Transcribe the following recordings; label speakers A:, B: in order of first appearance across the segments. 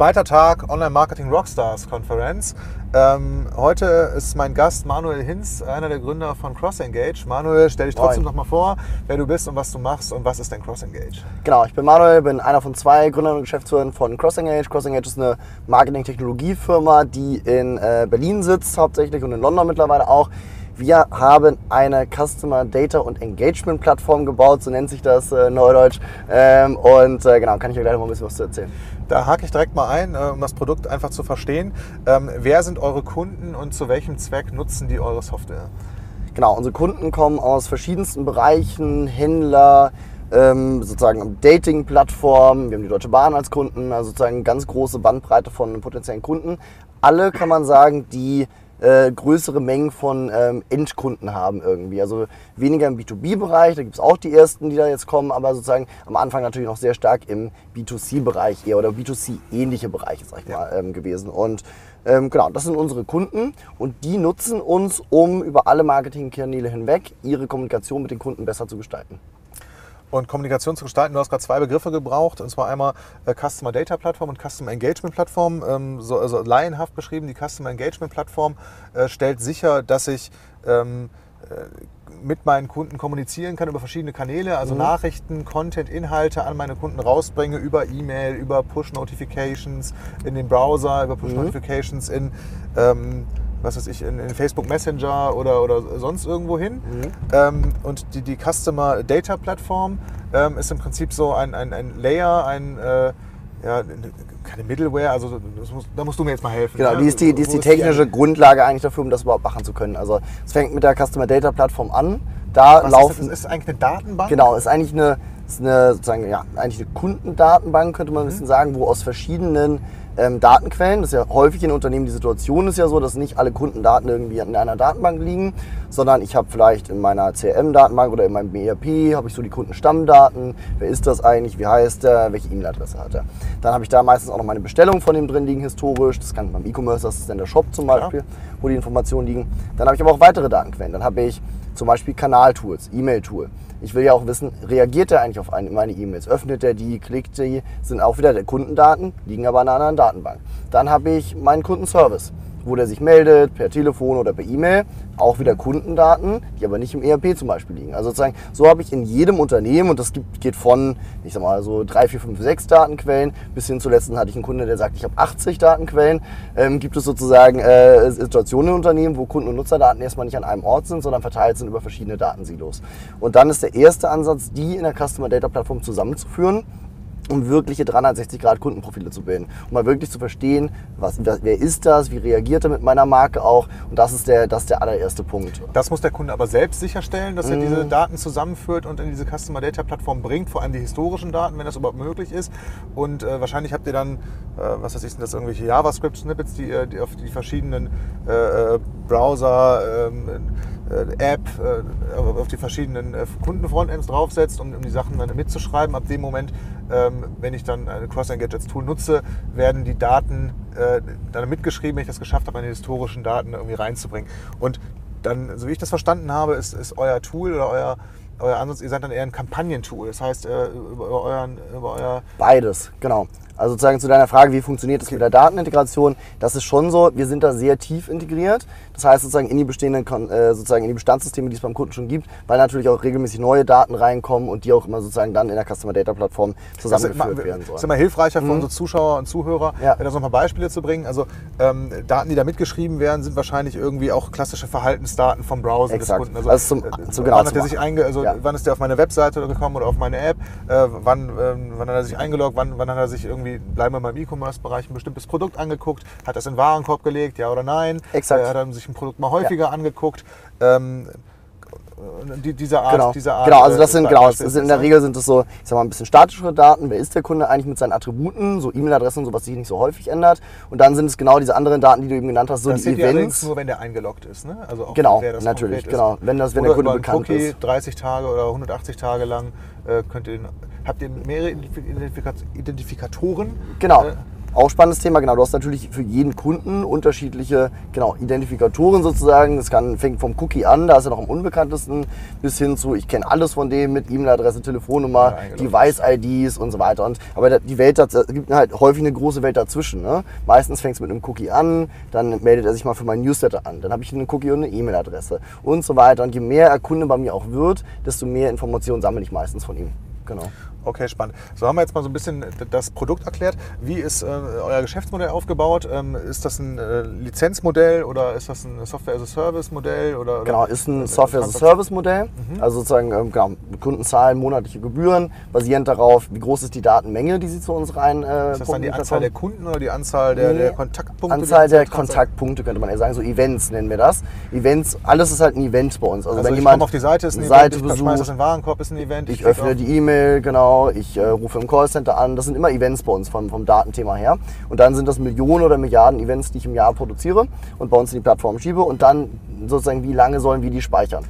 A: Zweiter Tag Online Marketing Rockstars Konferenz. Ähm, heute ist mein Gast Manuel Hinz, einer der Gründer von CrossEngage. Manuel, stell dich trotzdem noch mal vor, wer du bist und was du machst und was ist denn CrossEngage?
B: Genau, ich bin Manuel, bin einer von zwei Gründern und Geschäftsführern von CrossEngage. CrossEngage ist eine Marketing-Technologiefirma, die in äh, Berlin sitzt hauptsächlich und in London mittlerweile auch. Wir haben eine Customer Data und Engagement Plattform gebaut, so nennt sich das äh, neudeutsch. Ähm, und äh, genau, kann ich euch gleich noch mal ein bisschen was zu erzählen.
A: Da hake ich direkt mal ein, äh, um das Produkt einfach zu verstehen. Ähm, wer sind eure Kunden und zu welchem Zweck nutzen die eure Software?
B: Genau, unsere Kunden kommen aus verschiedensten Bereichen, Händler, ähm, sozusagen Dating-Plattformen, wir haben die Deutsche Bahn als Kunden, also sozusagen ganz große Bandbreite von potenziellen Kunden. Alle kann man sagen, die äh, größere Mengen von ähm, Endkunden haben irgendwie. Also weniger im B2B-Bereich, da gibt es auch die ersten, die da jetzt kommen, aber sozusagen am Anfang natürlich noch sehr stark im B2C-Bereich eher oder B2C-ähnliche Bereiche, sag ich ja. mal, ähm, gewesen. Und ähm, genau, das sind unsere Kunden und die nutzen uns, um über alle Marketingkanäle hinweg ihre Kommunikation mit den Kunden besser zu gestalten
A: und Kommunikation zu gestalten. Du hast gerade zwei Begriffe gebraucht, und zwar einmal äh, Customer Data Plattform und Customer Engagement Plattform. Ähm, so, also laienhaft beschrieben, die Customer Engagement Plattform äh, stellt sicher, dass ich ähm, äh, mit meinen Kunden kommunizieren kann über verschiedene Kanäle, also mhm. Nachrichten, Content, Inhalte an meine Kunden rausbringe über E-Mail, über Push-Notifications in den Browser, über Push-Notifications mhm. in ähm, was weiß ich, in, in Facebook Messenger oder, oder sonst irgendwo hin. Mhm. Ähm, und die, die Customer Data Plattform ähm, ist im Prinzip so ein, ein, ein Layer, ein, äh, ja, keine Middleware, also muss, da musst du mir jetzt mal helfen.
B: Genau, die ist die, die, ist die technische die Grundlage eigentlich dafür, um das überhaupt machen zu können. Also es fängt mit der Customer Data Plattform an. Da
A: Was
B: laufen.
A: Ist das? ist eigentlich eine Datenbank?
B: Genau, ist eigentlich eine, ist eine sozusagen ja eigentlich eine Kundendatenbank könnte man ein mhm. bisschen sagen, wo aus verschiedenen ähm, Datenquellen. Das ist ja häufig in Unternehmen die Situation ist ja so, dass nicht alle Kundendaten irgendwie in einer Datenbank liegen, sondern ich habe vielleicht in meiner CRM-Datenbank oder in meinem ERP habe ich so die Kundenstammdaten. Wer ist das eigentlich? Wie heißt er? Welche E-Mail-Adresse hat er? Dann habe ich da meistens auch noch meine Bestellung von dem drin liegen historisch. Das kann beim E-Commerce, das ist dann der Shop zum Beispiel, ja. wo die Informationen liegen. Dann habe ich aber auch weitere Datenquellen. Dann habe ich zum Beispiel Kanaltools, E-Mail-Tool. Ich will ja auch wissen, reagiert er eigentlich auf meine E-Mails? Öffnet er die, klickt die? Sind auch wieder der Kundendaten, liegen aber in einer anderen Datenbank. Dann habe ich meinen Kundenservice wo der sich meldet, per Telefon oder per E-Mail. Auch wieder Kundendaten, die aber nicht im ERP zum Beispiel liegen. Also sozusagen, so habe ich in jedem Unternehmen, und das geht von, ich sag mal, so drei, vier, fünf, sechs Datenquellen, bis hin zu letzten hatte ich einen Kunde, der sagt, ich habe 80 Datenquellen, ähm, gibt es sozusagen äh, Situationen in Unternehmen, wo Kunden- und Nutzerdaten erstmal nicht an einem Ort sind, sondern verteilt sind über verschiedene Datensilos. Und dann ist der erste Ansatz, die in der Customer Data Plattform zusammenzuführen um wirkliche 360-Grad-Kundenprofile zu bilden. Um mal wirklich zu verstehen, was, wer ist das, wie reagiert er mit meiner Marke auch. Und das ist der, das ist der allererste Punkt.
A: Das muss der Kunde aber selbst sicherstellen, dass er mhm. diese Daten zusammenführt und in diese Customer Data Plattform bringt, vor allem die historischen Daten, wenn das überhaupt möglich ist. Und äh, wahrscheinlich habt ihr dann, äh, was weiß ich, sind das irgendwelche JavaScript-Snippets, die, die auf die verschiedenen äh, äh Browser, ähm, äh, App äh, auf die verschiedenen äh, Kundenfrontends draufsetzt, um, um die Sachen dann mitzuschreiben. Ab dem Moment, ähm, wenn ich dann ein Cross-Engage als Tool nutze, werden die Daten dann mitgeschrieben, wenn ich das geschafft habe, meine historischen Daten irgendwie reinzubringen. Und dann, so wie ich das verstanden habe, ist, ist euer Tool oder euer euer Ansatz, ihr seid dann eher ein Kampagnentool. Das heißt, über, euren, über euer.
B: Beides, genau. Also sozusagen zu deiner Frage, wie funktioniert das okay. mit der Datenintegration? Das ist schon so, wir sind da sehr tief integriert. Das heißt sozusagen in die bestehenden, äh, sozusagen in die Bestandssysteme, die es beim Kunden schon gibt, weil natürlich auch regelmäßig neue Daten reinkommen und die auch immer sozusagen dann in der Customer Data Plattform zusammengeführt
A: das
B: werden sollen.
A: Das ist immer hilfreicher für mhm. unsere Zuschauer und Zuhörer, ja. da noch mal Beispiele zu bringen. Also ähm, Daten, die da mitgeschrieben werden, sind wahrscheinlich irgendwie auch klassische Verhaltensdaten vom Browser
B: Exakt.
A: des Kunden. Also,
B: also zum,
A: äh, zum genau wann, hat er sich einge also ja. wann ist der auf meine Webseite gekommen oder auf meine App? Äh, wann, äh, wann hat er sich eingeloggt? Wann, wann hat er sich irgendwie, bleiben wir beim e E-Commerce-Bereich ein bestimmtes Produkt angeguckt, hat das in den Warenkorb gelegt, ja oder nein?
B: Exakt.
A: Äh, hat er sich ein Produkt mal häufiger ja. angeguckt. Ähm, die, diese Art,
B: genau.
A: diese Art.
B: Genau, also das sind, genau, das sind, in der Regel sind das so, ich sag mal, ein bisschen statischere Daten. Wer ist der Kunde eigentlich mit seinen Attributen, so E-Mail-Adressen und so, was sich nicht so häufig ändert. Und dann sind es genau diese anderen Daten, die du eben genannt hast, so
A: das
B: die Events.
A: nur, wenn der eingeloggt ist, ne?
B: Also auch genau, natürlich, genau. Wenn, das, wenn der Kunde bekannt Cookie, ist.
A: 30 Tage oder 180 Tage lang äh, könnt ihr, habt ihr mehrere Identifikatoren.
B: Genau.
A: Äh,
B: Auch spannendes Thema, genau. Du hast natürlich für jeden Kunden unterschiedliche genau, Identifikatoren sozusagen. Das kann, fängt vom Cookie an, da ist er noch am unbekanntesten, bis hin zu, ich kenne alles von dem mit E-Mail-Adresse, Telefonnummer,
A: Ja,
B: Device-IDs und so weiter. Und, aber die Welt, es gibt halt häufig eine große Welt dazwischen. Ne? Meistens fängt es mit einem Cookie an, dann meldet er sich mal für mein Newsletter an. Dann habe ich einen Cookie und eine E-Mail-Adresse und so weiter. Und je mehr er Kunde bei mir auch wird, desto mehr Informationen sammle ich meistens von ihm. Genau.
A: Okay, spannend. So haben wir jetzt mal so ein bisschen das Produkt erklärt. Wie ist äh, euer Geschäftsmodell aufgebaut? Ähm, ist das ein äh, Lizenzmodell oder ist das ein Software-as-a-Service-Modell? Oder, oder
B: Genau, ist ein
A: äh,
B: Software-as-a-Service-Modell. Also sozusagen, ähm, genau, Kunden zahlen monatliche Gebühren, basierend darauf, wie groß ist die Datenmenge, die sie zu uns rein äh,
A: Ist das dann die Anzahl der. Kunden oder die Anzahl der,
B: Nee,
A: der Kontaktpunkte?
B: Anzahl der Kontaktpunkte könnte man eher sagen, so Events nennen wir das. Events, alles ist halt ein Event bei uns. Also,
A: Also
B: wenn
A: ich
B: jemand
A: auf die Seite, ist ein
B: eine
A: Event,
B: Seite
A: ich schmeiße
B: besucht,
A: das in den Warenkorb, ist ein Event.
B: ich
A: klicke
B: öffne die E-Mail, genau, ich äh, rufe im Callcenter an. Das sind immer Events bei uns vom, vom Datenthema her. Und dann sind das Millionen oder Milliarden Events, die ich im Jahr produziere und bei uns in die Plattform schiebe. Und dann sozusagen, wie lange sollen wir die speichern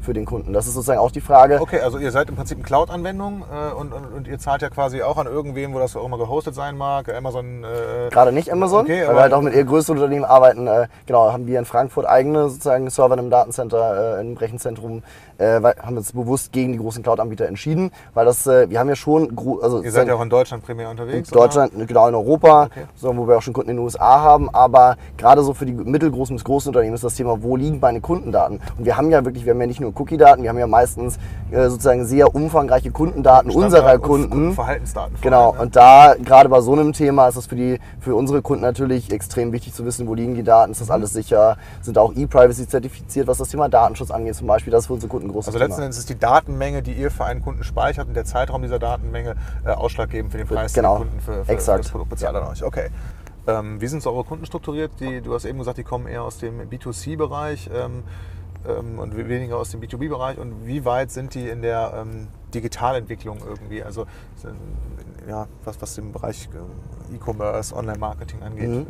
B: für den Kunden? Das ist sozusagen auch die Frage.
A: Okay, also ihr seid im Prinzip eine Cloud-Anwendung äh, und, und, und ihr zahlt ja quasi auch an irgendwen, wo das auch immer gehostet sein mag. Amazon. Äh,
B: Gerade nicht Amazon,
A: Okay,
B: weil
A: aber-
B: wir halt auch mit eher größeren Unternehmen arbeiten. Äh, genau, haben wir in Frankfurt eigene sozusagen Server in einem Datencenter, äh, im Rechenzentrum, äh, weil, haben uns bewusst gegen die großen Cloud-Anbieter entschieden, weil das, äh, wir haben ja schon, also
A: ihr seid ja auch in Deutschland primär
B: in
A: unterwegs.
B: Deutschland, genau in Europa,
A: Okay.
B: so, wo wir auch schon Kunden in den USA haben, aber gerade so für die mittelgroßen bis großen Unternehmen ist das Thema, wo liegen meine Kundendaten? Und wir haben ja wirklich, wir haben ja nicht nur Cookie-Daten, wir haben ja meistens äh, sozusagen sehr umfangreiche Kundendaten
A: Standard-
B: unserer
A: und
B: Kunden.
A: Verhaltensdaten.
B: Genau,
A: allem, ne?
B: und da, gerade bei so einem Thema, ist es für, die, für unsere Kunden natürlich extrem wichtig zu wissen, wo liegen die Daten, ist das alles sicher, sind auch E-Privacy zertifiziert, was das Thema Datenschutz angeht zum Beispiel, das ist für unsere Kunden ein großes
A: Also
B: Thema.
A: letzten Endes ist die Datenmenge, die ihr für einen Kunden speichert und der Zeitraum dieser Datenmenge äh, ausschlaggebend für den Preis,
B: Genau.
A: den Kunden für, für,
B: Exakt.
A: für das Produkt bezahlt an euch. Okay. Ähm, wie sind so eure Kunden strukturiert? Die, du hast eben gesagt, die kommen eher aus dem B2C-Bereich ähm, ähm, und weniger aus dem B2B-Bereich. Und wie weit sind die in der ähm, Digitalentwicklung irgendwie? Also ja, was, was den Bereich äh, E-Commerce, Online-Marketing angeht.
B: Mhm.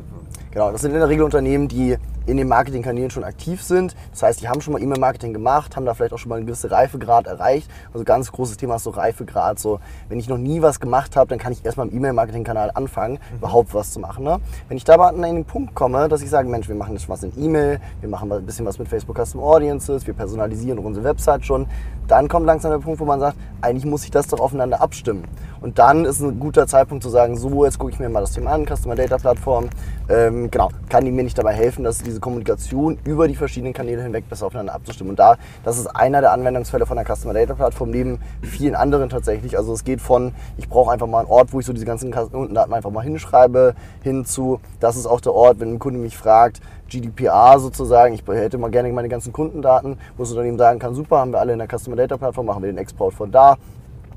B: Genau, das sind in der Regel Unternehmen, die in den Marketingkanälen schon aktiv sind. Das heißt, die haben schon mal E-Mail-Marketing gemacht, haben da vielleicht auch schon mal einen gewissen Reifegrad erreicht. Also ganz großes Thema ist so Reifegrad. So, wenn ich noch nie was gemacht habe, dann kann ich erstmal im E-Mail-Marketing-Kanal anfangen, überhaupt was zu machen. Ne? Wenn ich da aber an den Punkt komme, dass ich sage, Mensch, wir machen jetzt was in E-Mail, wir machen ein bisschen was mit Facebook Custom Audiences, wir personalisieren unsere Website schon, dann kommt langsam der Punkt, wo man sagt, eigentlich muss ich das doch aufeinander abstimmen. Und dann ist ein guter Zeitpunkt zu sagen, so, jetzt gucke ich mir mal das Thema an, Customer Data Plattform. Ähm, genau, kann die mir nicht dabei helfen, dass diese Kommunikation über die verschiedenen Kanäle hinweg besser aufeinander abzustimmen. Und da, das ist einer der Anwendungsfälle von der Customer Data Plattform, neben vielen anderen tatsächlich. Also es geht von, ich brauche einfach mal einen Ort, wo ich so diese ganzen Kundendaten einfach mal hinschreibe, hin zu, das ist auch der Ort, wenn ein Kunde mich fragt, GDPR sozusagen, ich hätte mal gerne meine ganzen Kundendaten, wo das Unternehmen sagen kann, super, haben wir alle in der Customer Data Plattform, machen wir den Export von da.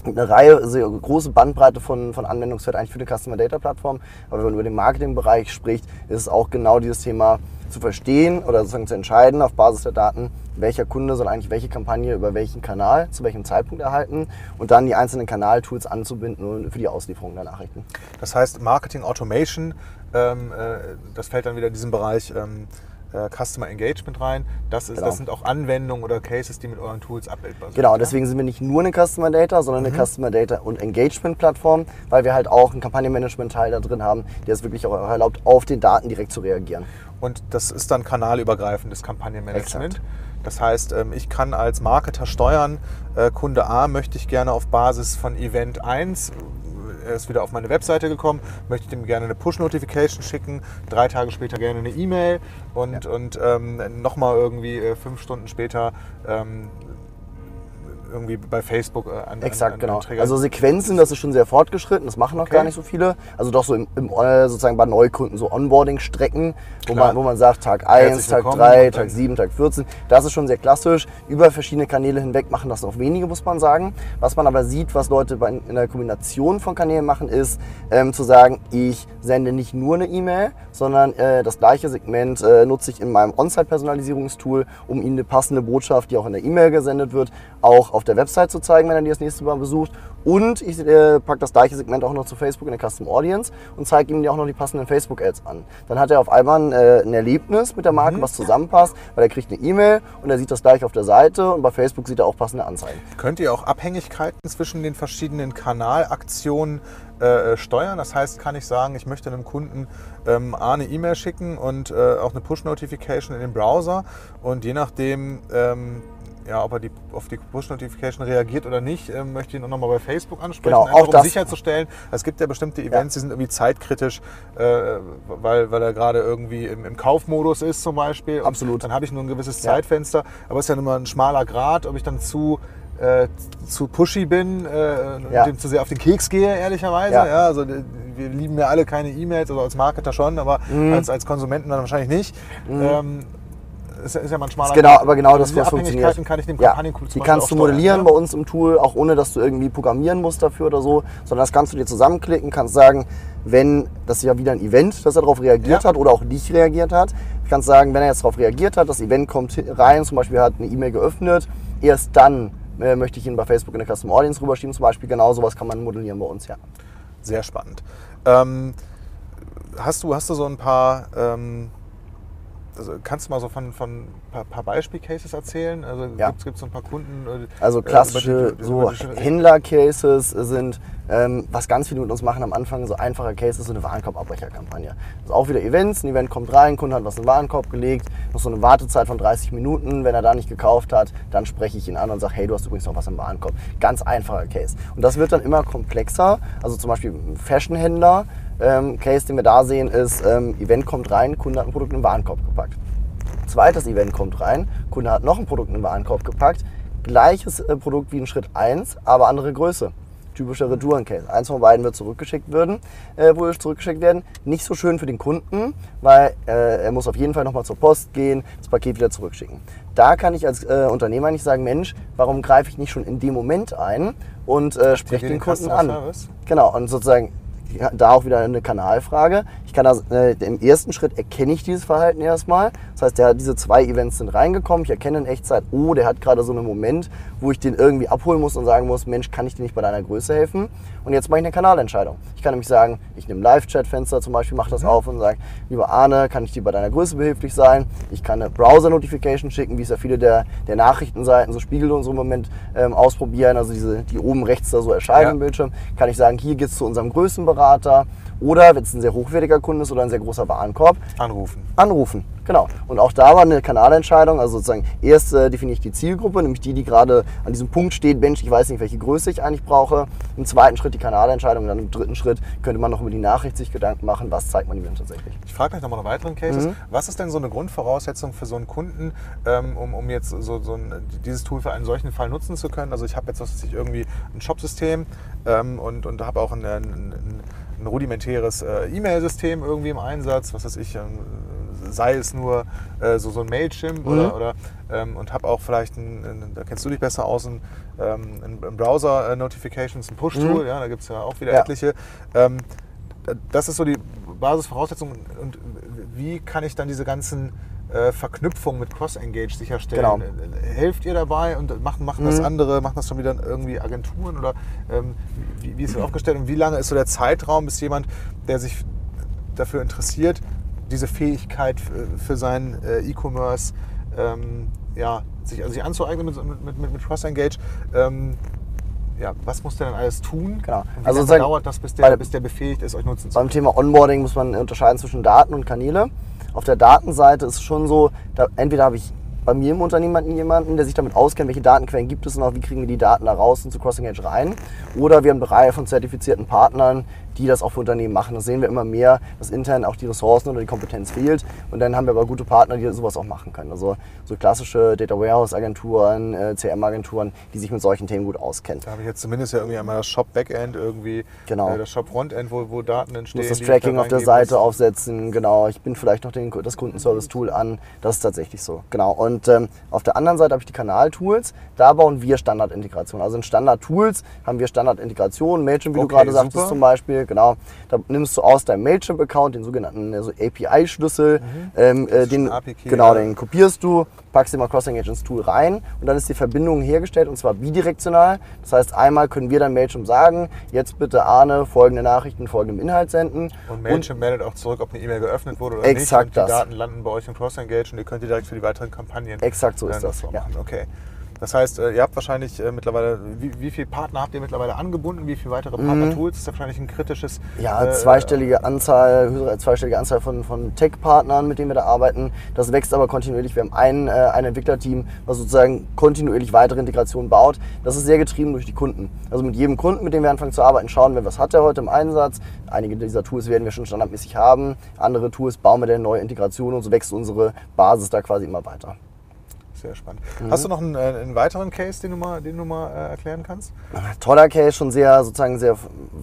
B: Eine Reihe, sehr große Bandbreite von, von Anwendungsfeld eigentlich für eine Customer Data Plattform. Aber wenn man über den Marketingbereich spricht, ist es auch genau dieses Thema zu verstehen oder sozusagen zu entscheiden auf Basis der Daten, welcher Kunde soll eigentlich welche Kampagne über welchen Kanal zu welchem Zeitpunkt erhalten und dann die einzelnen Kanaltools anzubinden für die Auslieferung der Nachrichten.
A: Das heißt, Marketing Automation, ähm, äh, das fällt dann wieder in diesen Bereich ähm, äh, Customer Engagement rein. Das, ist,
B: Genau.
A: das sind auch Anwendungen oder Cases, die mit euren Tools abbildbar sind.
B: Genau, deswegen sind wir nicht nur eine Customer Data, sondern eine Customer Data und Engagement Plattform, weil wir halt auch einen Kampagnenmanagement-Teil da drin haben, der es wirklich auch erlaubt, auf den Daten direkt zu reagieren.
A: Und das ist dann kanalübergreifendes Kampagnenmanagement.
B: Exakt.
A: Das heißt, ähm, ich kann als Marketer steuern, äh, Kunde A möchte ich gerne auf Basis von Event 1, er ist wieder auf meine Webseite gekommen, möchte ich dem gerne eine Push-Notification schicken, drei Tage später gerne eine E-Mail. Und, und ähm, nochmal irgendwie äh, fünf Stunden später ähm, irgendwie bei Facebook äh, an
B: Exakt,
A: an, an,
B: genau. Also Sequenzen, das ist schon sehr fortgeschritten, das machen noch
A: Okay.
B: gar nicht so viele. Also doch so im, im äh, sozusagen bei Neukunden so Onboarding-Strecken, wo man, wo man sagt, Tag
A: Herzlich
B: 1, Tag
A: willkommen
B: 3,
A: und dann-
B: Tag 7, Tag 14. Das ist schon sehr klassisch. Über verschiedene Kanäle hinweg machen das noch wenige, muss man sagen. Was man aber sieht, was Leute bei, in der Kombination von Kanälen machen, ist ähm, zu sagen, ich sende nicht nur eine E-Mail, sondern äh, das gleiche Segment äh, nutze ich in meinem On-Site-Personalisierungstool, um Ihnen eine passende Botschaft, die auch in der E-Mail gesendet wird, auch auf der Website zu zeigen, wenn er die das nächste Mal besucht. Und ich äh, packe das gleiche Segment auch noch zu Facebook in der Custom Audience und zeige ihm auch noch die passenden Facebook-Ads an. Dann hat er auf einmal ein, äh, ein Erlebnis mit der Marke,
A: Mhm.
B: was zusammenpasst, weil er kriegt eine E-Mail und er sieht das gleich auf der Seite und bei Facebook sieht er auch passende Anzeigen.
A: Könnt ihr auch Abhängigkeiten zwischen den verschiedenen Kanalaktionen äh, steuern? Das heißt, kann ich sagen, ich möchte einem Kunden ähm, A, eine E-Mail schicken und äh, auch eine Push-Notification in den Browser und je nachdem, ähm, ja, ob er die, auf die Push-Notification reagiert oder nicht, ähm, möchte ich ihn auch nochmal bei Facebook ansprechen,
B: Genau,
A: einfach
B: auch
A: um
B: das-
A: sicherzustellen. Es gibt ja bestimmte Events, die sind irgendwie zeitkritisch, äh, weil, weil er gerade irgendwie im, im Kaufmodus ist zum Beispiel. Und
B: Absolut.
A: Dann habe ich nur ein gewisses
B: Ja.
A: Zeitfenster, aber es ist ja immer ein schmaler Grad, ob ich dann zu äh, zu pushy bin äh, und
B: Ja.
A: dem zu sehr auf den Keks gehe, ehrlicherweise.
B: Ja.
A: Ja. also äh, wir lieben ja alle keine E-Mails, also als Marketer schon, aber
B: Mhm.
A: als, als Konsumenten dann wahrscheinlich nicht. Ähm, ist, ist ja mal ein schmaler
B: Genau, aber genau das, was funktioniert.
A: Kann ich dem
B: ja, die kannst du modellieren
A: ne?
B: bei uns im Tool, auch ohne dass du irgendwie programmieren musst dafür oder so, sondern das kannst du dir zusammenklicken, kannst sagen, wenn das ist ja wieder ein Event, dass er darauf reagiert
A: Ja.
B: hat oder auch nicht reagiert hat. Du kannst sagen, wenn er jetzt darauf reagiert hat, das Event kommt rein, zum Beispiel hat eine E-Mail geöffnet, erst dann äh, möchte ich ihn bei Facebook in der Custom Audience rüberschieben, zum Beispiel. Genau sowas kann man modellieren bei uns, ja.
A: Sehr spannend. Ähm, hast, du, hast du so ein paar, ähm, also kannst du mal so von, von ein paar, Beispiel-Cases erzählen? Also
B: Ja.
A: gibt es so ein paar Kunden? äh,
B: Also
A: äh,
B: klassische
A: die
B: so Händler-Cases sind, ähm, was ganz viele mit uns machen am Anfang, so einfache Cases, so eine Warenkorbabbrecherkampagne. Das ist auch wieder Events, ein Event kommt rein, Kunde hat was in den Warenkorb gelegt, noch so eine Wartezeit von 30 Minuten. Wenn er da nicht gekauft hat, dann spreche ich ihn an und sage, hey, du hast übrigens noch was im Warenkorb. Ganz einfacher Case. Und das wird dann immer komplexer. Also zum Beispiel ein Fashionhändler, ähm, Case, den wir da sehen, ist, ähm, Event kommt rein, Kunde hat ein Produkt in den Warenkorb gepackt. Zweites Event kommt rein, Kunde hat noch ein Produkt in den Warenkorb gepackt. Gleiches äh, Produkt wie in Schritt 1, aber andere Größe. Typischer Retourencase. Eins von beiden wird zurückgeschickt werden, äh, wo zurückgeschickt werden. Nicht so schön für den Kunden, weil äh, er muss auf jeden Fall nochmal zur Post gehen, das Paket wieder zurückschicken. Da kann ich als äh, Unternehmer nicht sagen, Mensch, warum greife ich nicht schon in dem Moment ein und äh, spreche
A: den
B: den Kunden an? Genau, und sozusagen da auch wieder eine Kanalfrage. Ich kann das, äh, im ersten Schritt erkenne ich dieses Verhalten erstmal. Das heißt, der, diese zwei Events sind reingekommen. Ich erkenne in Echtzeit, oh, der hat gerade so einen Moment, wo ich den irgendwie abholen muss und sagen muss, Mensch, kann ich dir nicht bei deiner Größe helfen? Und jetzt mache ich eine Kanalentscheidung. Ich kann nämlich sagen, ich nehme ein Live-Chat-Fenster zum Beispiel, mache das auf und sage, lieber Arne, kann ich dir bei deiner Größe behilflich sein? Ich kann eine Browser-Notification schicken, wie es ja viele der, der Nachrichtenseiten, so Spiegel und so im Moment ähm, ausprobieren. Also diese, die oben rechts da so erscheinen
A: Ja.
B: im Bildschirm. Kann ich sagen, hier geht's zu unserem Größenberater. Oder wenn es ein sehr hochwertiger Kunde ist oder ein sehr großer Warenkorb,
A: Anrufen.
B: anrufen. Genau. Und auch da war eine Kanalentscheidung. Also sozusagen erst äh, definiere ich die Zielgruppe, nämlich die, die gerade an diesem Punkt steht, Mensch, ich weiß nicht, welche Größe ich eigentlich brauche. Im zweiten Schritt die Kanalentscheidung. Und dann im dritten Schritt könnte man noch über die Nachricht sich Gedanken machen, was zeigt man ihm denn tatsächlich.
A: Ich frage gleich nochmal nach weiteren Cases.
B: Mhm.
A: Was ist denn so eine Grundvoraussetzung für so einen Kunden, ähm, um, um jetzt so, so ein, dieses Tool für einen solchen Fall nutzen zu können? Also ich habe jetzt was ich, irgendwie ein Shopsystem ähm, und, und habe auch ein, ein, ein, ein rudimentäres äh, E-Mail-System irgendwie im Einsatz, was weiß ich, ähm, sei es nur äh, so, so ein Mailchimp
B: Mhm.
A: oder, oder ähm, und habe auch vielleicht, ein, da kennst du dich besser aus, ein, ähm, ein, ein Browser-Notifications, ein Push-Tool,
B: Mhm.
A: ja, da gibt es ja auch wieder
B: Ja.
A: etliche. Ähm, das ist so die Basisvoraussetzung. Und wie kann ich dann diese ganzen äh, Verknüpfungen mit Cross-Engage sicherstellen?
B: Genau.
A: Äh, Helft ihr dabei und machen, machen das
B: Mhm.
A: andere, machen das schon wieder irgendwie Agenturen oder ähm, wie, wie ist das aufgestellt und wie lange ist so der Zeitraum, bis jemand, der sich dafür interessiert, diese Fähigkeit für, für seinen äh, E-Commerce ähm, ja, sich, also sich anzueignen mit, mit, mit, mit Cross-Engage, ähm, ja, was muss der denn alles tun?
B: Genau.
A: Wie
B: Also
A: dauert das, bis der,
B: bei-
A: bis der befähigt ist, euch nutzen zu
B: Beim Thema Onboarding muss man unterscheiden zwischen Daten und Kanäle. Auf der Datenseite ist es schon so, da, entweder habe ich bei mir im Unternehmen jemanden, der sich damit auskennt, welche Datenquellen gibt es und auch wie kriegen wir die Daten da raus und zu Crossing Edge rein. Oder wir haben eine Reihe von zertifizierten Partnern, die das auch für Unternehmen machen. Das sehen wir immer mehr, dass intern auch die Ressourcen oder die Kompetenz fehlt. Und dann haben wir aber gute Partner, die sowas auch machen können. Also so klassische Data Warehouse Agenturen, äh, CM-Agenturen, die sich mit solchen Themen gut auskennen.
A: Da habe ich jetzt zumindest ja irgendwie einmal das Shop-Backend, irgendwie
B: Genau.
A: äh, das Shop-Frontend, wo, wo Daten entstehen.
B: muss das
A: die ich da
B: Tracking auf der Seite
A: muss.
B: aufsetzen, genau. Ich bin vielleicht noch den, das Kundenservice-Tool an. Das ist tatsächlich so, genau. Und ähm, auf der anderen Seite habe ich die Kanal-Tools. Da bauen wir Standardintegration. Also in Standard-Tools haben wir Standardintegration. Mailchimp, wie du
A: Okay,
B: gerade sagtest zum Beispiel, genau. Da nimmst du aus deinem Mailchimp-Account den sogenannten also API-Schlüssel, ähm, äh, den, genau, den kopierst du, packst den mal Cross-Engage ins Tool rein und dann ist die Verbindung hergestellt und zwar bidirektional. Das heißt, einmal können wir dann Mailchimp sagen, jetzt bitte Arne folgende Nachrichten, folgendem Inhalt senden.
A: Und Mailchimp meldet auch zurück, ob eine E-Mail geöffnet wurde oder
B: Exakt
A: nicht. Und die
B: das.
A: Daten landen bei euch im Cross-Engage und ihr könnt die direkt für die weiteren Kampagnen
B: Exakt so ist
A: äh,
B: das, ja.
A: Okay. Das heißt, äh, ihr habt wahrscheinlich äh, mittlerweile, wie, wie viele Partner habt ihr mittlerweile angebunden? Wie viele weitere Partner-Tools? Das ist ja wahrscheinlich ein kritisches.
B: Mhm. Ja,
A: äh,
B: zweistellige Anzahl, höhere zweistellige Anzahl von, von Tech-Partnern, mit denen wir da arbeiten. Das wächst aber kontinuierlich. Wir haben ein, äh, ein Entwicklerteam, was sozusagen kontinuierlich weitere Integrationen baut. Das ist sehr getrieben durch die Kunden. Also mit jedem Kunden, mit dem wir anfangen zu arbeiten, schauen wir, was hat er heute im Einsatz. Einige dieser Tools werden wir schon standardmäßig haben. Andere Tools bauen wir dann neue Integrationen und so wächst unsere Basis da quasi immer weiter.
A: Sehr spannend.
B: Mhm.
A: Hast du noch einen, äh, einen weiteren Case, den du mal, den du mal äh, erklären kannst?
B: Toller Case, schon sehr sozusagen sehr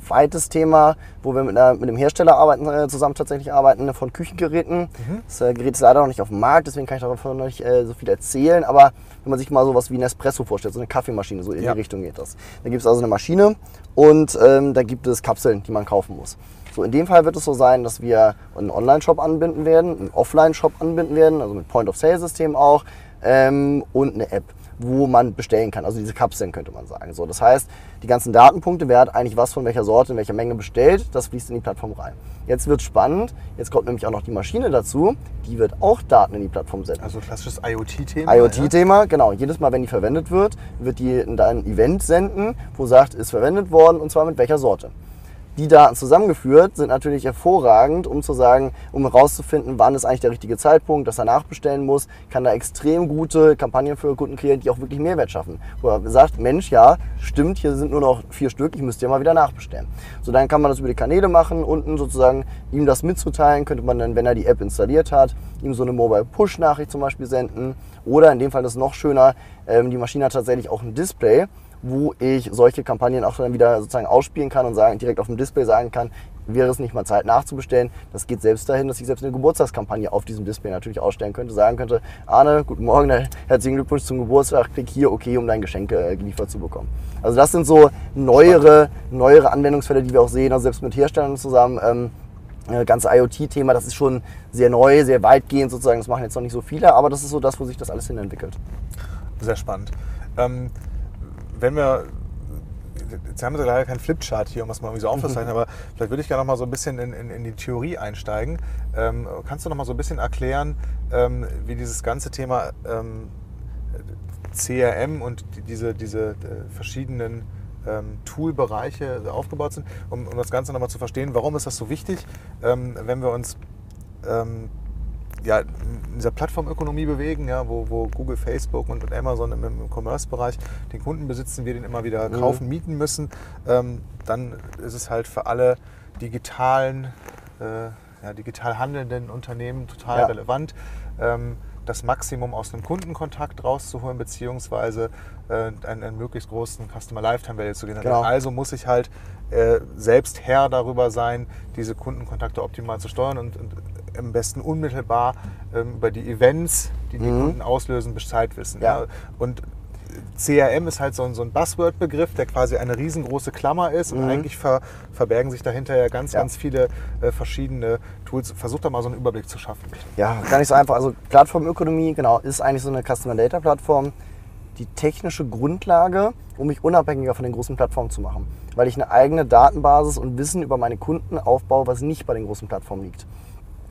B: weites Thema, wo wir mit, einer, mit einem Hersteller arbeiten, äh, zusammen tatsächlich arbeiten von Küchengeräten. Das äh, Gerät ist leider noch nicht auf dem Markt, deswegen kann ich davon noch nicht äh, so viel erzählen. Aber wenn man sich mal sowas wie Nespresso vorstellt, so eine Kaffeemaschine, so in
A: Ja.
B: die Richtung geht das. Da gibt es also eine Maschine und ähm, da gibt es Kapseln, die man kaufen muss. So, in dem Fall wird es so sein, dass wir einen Online-Shop anbinden werden, einen Offline-Shop anbinden werden, also mit Point-of-Sale-System auch ähm, und eine App, wo man bestellen kann. Also diese Kapseln könnte man sagen. So, das heißt, die ganzen Datenpunkte, wer hat eigentlich was von welcher Sorte, in welcher Menge bestellt, das fließt in die Plattform rein. Jetzt wird spannend, jetzt kommt nämlich auch noch die Maschine dazu, die wird auch Daten in die Plattform senden.
A: Also klassisches IoT-Thema.
B: IoT-Thema, genau. Jedes Mal, wenn die verwendet wird, wird die in ein Event senden, wo sagt, ist verwendet worden und zwar mit welcher Sorte. Die Daten zusammengeführt sind natürlich hervorragend, um zu sagen, um herauszufinden, wann ist eigentlich der richtige Zeitpunkt, dass er nachbestellen muss, kann da extrem gute Kampagnen für Kunden kreieren, die auch wirklich Mehrwert schaffen. Wo er sagt, Mensch, ja, stimmt, hier sind nur noch vier Stück, ich müsste ja mal wieder nachbestellen. So, dann kann man das über die Kanäle machen, unten sozusagen ihm das mitzuteilen, könnte man dann, wenn er die App installiert hat, ihm so eine Mobile Push-Nachricht zum Beispiel senden. Oder in dem Fall das noch schöner, ähm, die Maschine hat tatsächlich auch ein Display, wo ich solche Kampagnen auch dann wieder sozusagen ausspielen kann und sagen, direkt auf dem Display sagen kann, wäre es nicht mal Zeit nachzubestellen. Das geht selbst dahin, dass ich selbst eine Geburtstagskampagne auf diesem Display natürlich ausstellen könnte, sagen könnte, Arne, guten Morgen, herzlichen Glückwunsch zum Geburtstag, klick hier, okay, um dein Geschenk äh, geliefert zu bekommen. Also das sind so neuere, neuere Anwendungsfälle, die wir auch sehen, also selbst mit Herstellern zusammen. Ähm, äh, ganze IoT-Thema, das ist schon sehr neu, sehr weitgehend sozusagen. Das machen jetzt noch nicht so viele, aber das ist so das, wo sich das alles hin entwickelt.
A: Sehr spannend. Ähm, wenn wir, jetzt haben wir leider keinen Flipchart hier, um das mal irgendwie so aufzuzeichnen, aber vielleicht würde ich gerne noch mal so ein bisschen in, in, in die Theorie einsteigen. Ähm, kannst du noch mal so ein bisschen erklären, ähm, wie dieses ganze Thema ähm, CRM und die, diese, diese äh, verschiedenen ähm, Toolbereiche aufgebaut sind, um, um das Ganze nochmal zu verstehen, warum ist das so wichtig, ähm, wenn wir uns ähm, ja, in dieser Plattformökonomie bewegen, ja, wo, wo Google, Facebook und, und Amazon im, im Commerce-Bereich den Kunden besitzen, wir den immer wieder
B: Mhm.
A: kaufen, mieten müssen, ähm, dann ist es halt für alle digitalen, äh, ja, digital handelnden Unternehmen total
B: Ja.
A: relevant, ähm, das Maximum aus einem Kundenkontakt rauszuholen, beziehungsweise äh, einen, einen möglichst großen Customer Lifetime Value zu generieren.
B: Genau.
A: Also muss ich halt äh, selbst Herr darüber sein, diese Kundenkontakte optimal zu steuern und, und am besten unmittelbar ähm, über die Events, die die
B: Mhm.
A: Kunden auslösen, Bescheid wissen.
B: Ja.
A: Ja. Und CRM ist halt so ein, so ein Buzzword-Begriff, der quasi eine riesengroße Klammer ist und
B: Mhm.
A: eigentlich ver, verbergen sich dahinter ja ganz,
B: Ja.
A: ganz viele äh, verschiedene Tools. Versuch da mal so einen Überblick zu schaffen.
B: Ja, gar nicht so einfach. Also Plattformökonomie, genau, ist eigentlich so eine Customer Data Plattform, die technische Grundlage, um mich unabhängiger von den großen Plattformen zu machen. Weil ich eine eigene Datenbasis und Wissen über meine Kunden aufbaue, was nicht bei den großen Plattformen liegt.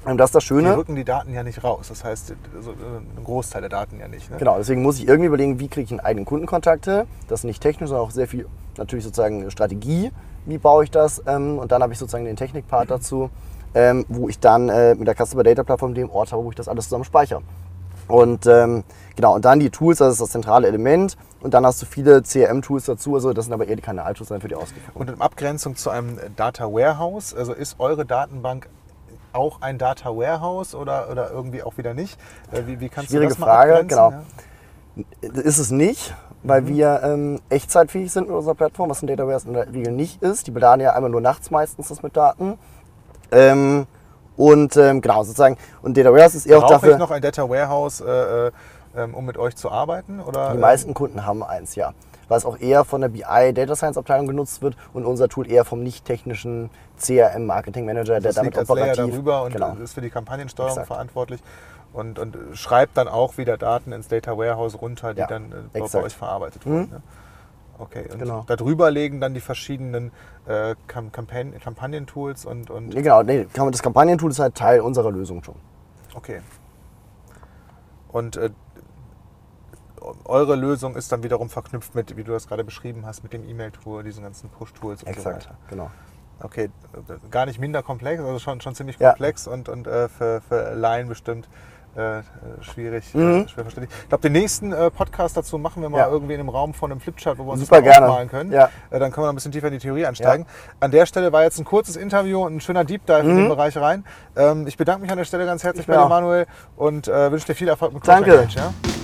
B: Und das ist das
A: Die
B: Schöne.
A: rücken die Daten ja nicht raus. Das heißt, also, äh, ein Großteil der Daten ja nicht. Ne?
B: Genau, deswegen muss ich irgendwie überlegen, wie kriege ich einen eigenen Kundenkontakte. Das ist nicht technisch, sondern auch sehr viel natürlich sozusagen Strategie. Wie baue ich das? Ähm, und dann habe ich sozusagen den Technikpart dazu, ähm, wo ich dann äh, mit der Customer Data Plattform dem Ort habe, wo ich das alles zusammen speichere. Und ähm, genau, und dann die Tools, das ist das zentrale Element. Und dann hast du viele CRM-Tools dazu, also das sind aber eher die Kanal-Tools dann für die Ausführung.
A: Und in Abgrenzung zu einem Data Warehouse, also ist eure Datenbank auch ein Data Warehouse oder, oder irgendwie auch wieder nicht? Äh, Wie, wie kannst
B: Schwierige
A: du das mal
B: Frage,
A: abgrenzen?
B: genau.
A: Ja?
B: ist es nicht, weil wir ähm, echtzeitfähig sind mit unserer Plattform, was ein Data Warehouse in der Regel nicht ist. Die beladen ja einmal nur nachts meistens das mit Daten. Ähm, und ähm, genau, sozusagen, und Data Warehouse ist eher auch
A: Brauche
B: dafür,
A: ich noch ein Data Warehouse, äh, äh, ähm, um mit euch zu arbeiten? Oder,
B: die meisten Kunden haben eins, ja. Was auch eher von der BI Data Science Abteilung genutzt wird und unser Tool eher vom nicht technischen CRM Marketing Manager, der damit
A: als Layer
B: operativ
A: darüber und
B: genau.
A: ist für die Kampagnensteuerung
B: Exakt.
A: verantwortlich und, und schreibt dann auch wieder Daten ins Data Warehouse runter, die
B: Ja,
A: dann äh, bei, bei euch verarbeitet
B: Mhm.
A: wurden. Ne? Okay, und
B: Genau.
A: darüber legen dann die verschiedenen äh, Kam- Kampagnen- Kampagnentools und, und
B: Ja, genau, nee, das Kampagnentool ist halt Teil unserer Lösung schon.
A: okay. Und äh, eure Lösung ist dann wiederum verknüpft mit, wie du das gerade beschrieben hast, mit dem E-Mail-Tool, diesen ganzen Push-Tools und so
B: Exakt,
A: weiter.
B: genau.
A: Okay, gar nicht minder komplex, also schon, schon ziemlich
B: Ja.
A: komplex und, und äh, für, für Laien bestimmt äh, schwierig,
B: Mhm.
A: äh, schwer verständlich. Ich glaube, den nächsten äh, Podcast dazu machen wir mal
B: Ja.
A: irgendwie in einem Raum von einem Flipchart, wo wir uns
B: Super
A: das
B: gerne.
A: aufmalen können.
B: Ja.
A: Äh, dann können wir noch ein bisschen tiefer in die Theorie einsteigen. An der Stelle war jetzt ein kurzes Interview und ein schöner Deep Dive in den Bereich rein. Ähm, ich bedanke mich an der Stelle ganz herzlich
B: Ich
A: bei dir. Manuel, und äh, wünsche dir viel Erfolg mit
B: Danke.
A: Close Engage, Ja?